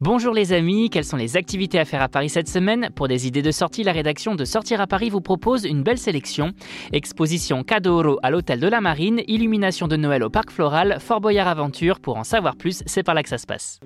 Bonjour les amis, quelles sont les activités à faire à Paris cette semaine? Pour des idées de sortie, la rédaction de Sortir à Paris vous propose une belle sélection. Exposition Cadoro à l'hôtel de la Marine, illumination de Noël au parc floral, Fort Boyard Aventure. Pour en savoir plus, c'est par là que ça se passe.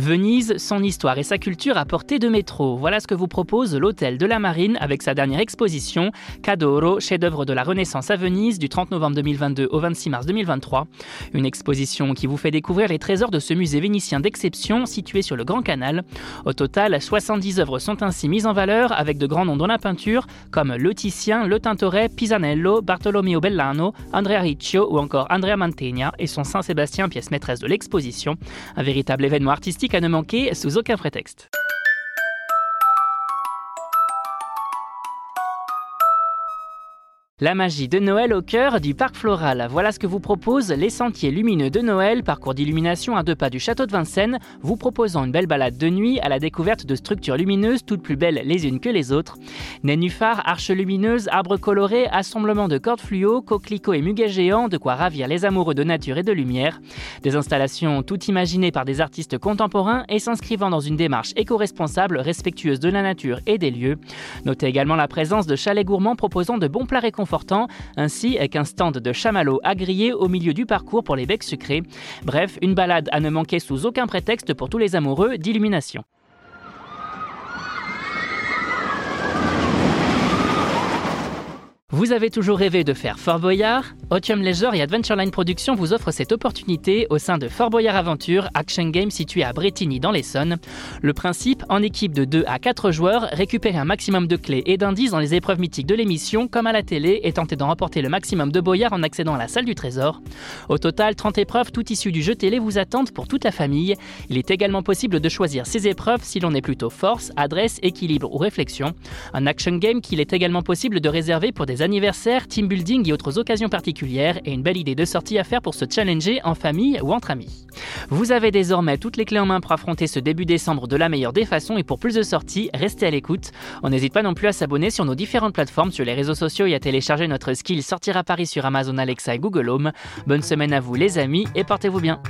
Venise, son histoire et sa culture à portée de métro. Voilà ce que vous propose l'Hôtel de la Marine avec sa dernière exposition, Cadoro, chef-d'œuvre de la Renaissance à Venise du 30 novembre 2022 au 26 mars 2023. Une exposition qui vous fait découvrir les trésors de ce musée vénitien d'exception situé sur le Grand Canal. Au total, 70 œuvres sont ainsi mises en valeur avec de grands noms dans la peinture comme Le Titien, Le Tintoret, Pisanello, Bartolomeo Bellano, Andrea Riccio ou encore Andrea Mantegna et son Saint-Sébastien, pièce maîtresse de l'exposition. Un véritable événement artistique à ne manquer sous aucun prétexte. La magie de Noël au cœur du parc floral. Voilà ce que vous propose les sentiers lumineux de Noël, parcours d'illumination à deux pas du château de Vincennes, vous proposant une belle balade de nuit à la découverte de structures lumineuses toutes plus belles les unes que les autres. Nénuphars, arches lumineuses, arbres colorés, assemblement de cordes fluo, coquelicots et muguets géants, de quoi ravir les amoureux de nature et de lumière. Des installations toutes imaginées par des artistes contemporains et s'inscrivant dans une démarche éco-responsable, respectueuse de la nature et des lieux. Notez également la présence de chalets gourmands proposant de bons plats réconfortants ainsi qu'un stand de chamallows à griller au milieu du parcours pour les becs sucrés. Bref, une balade à ne manquer sous aucun prétexte pour tous les amoureux d'illumination. Vous avez toujours rêvé de faire Fort Boyard? Otium Leisure et Adventureline Productions vous offrent cette opportunité au sein de Fort Boyard Aventure, action game situé à Bretigny dans l'Essonne. Le principe, en équipe de 2 à 4 joueurs, récupérer un maximum de clés et d'indices dans les épreuves mythiques de l'émission, comme à la télé, et tenter d'en remporter le maximum de boyards en accédant à la salle du trésor. Au total, 30 épreuves, toutes issues du jeu télé, vous attendent pour toute la famille. Il est également possible de choisir ces épreuves si l'on est plutôt force, adresse, équilibre ou réflexion. Un action game qu'il est également possible de réserver pour des anniversaires, team building et autres occasions particulières et une belle idée de sortie à faire pour se challenger en famille ou entre amis. Vous avez désormais toutes les clés en main pour affronter ce début décembre de la meilleure des façons et pour plus de sorties, restez à l'écoute. On n'hésite pas non plus à s'abonner sur nos différentes plateformes, sur les réseaux sociaux et à télécharger notre skill Sortir à Paris sur Amazon Alexa et Google Home. Bonne semaine à vous les amis et portez-vous bien.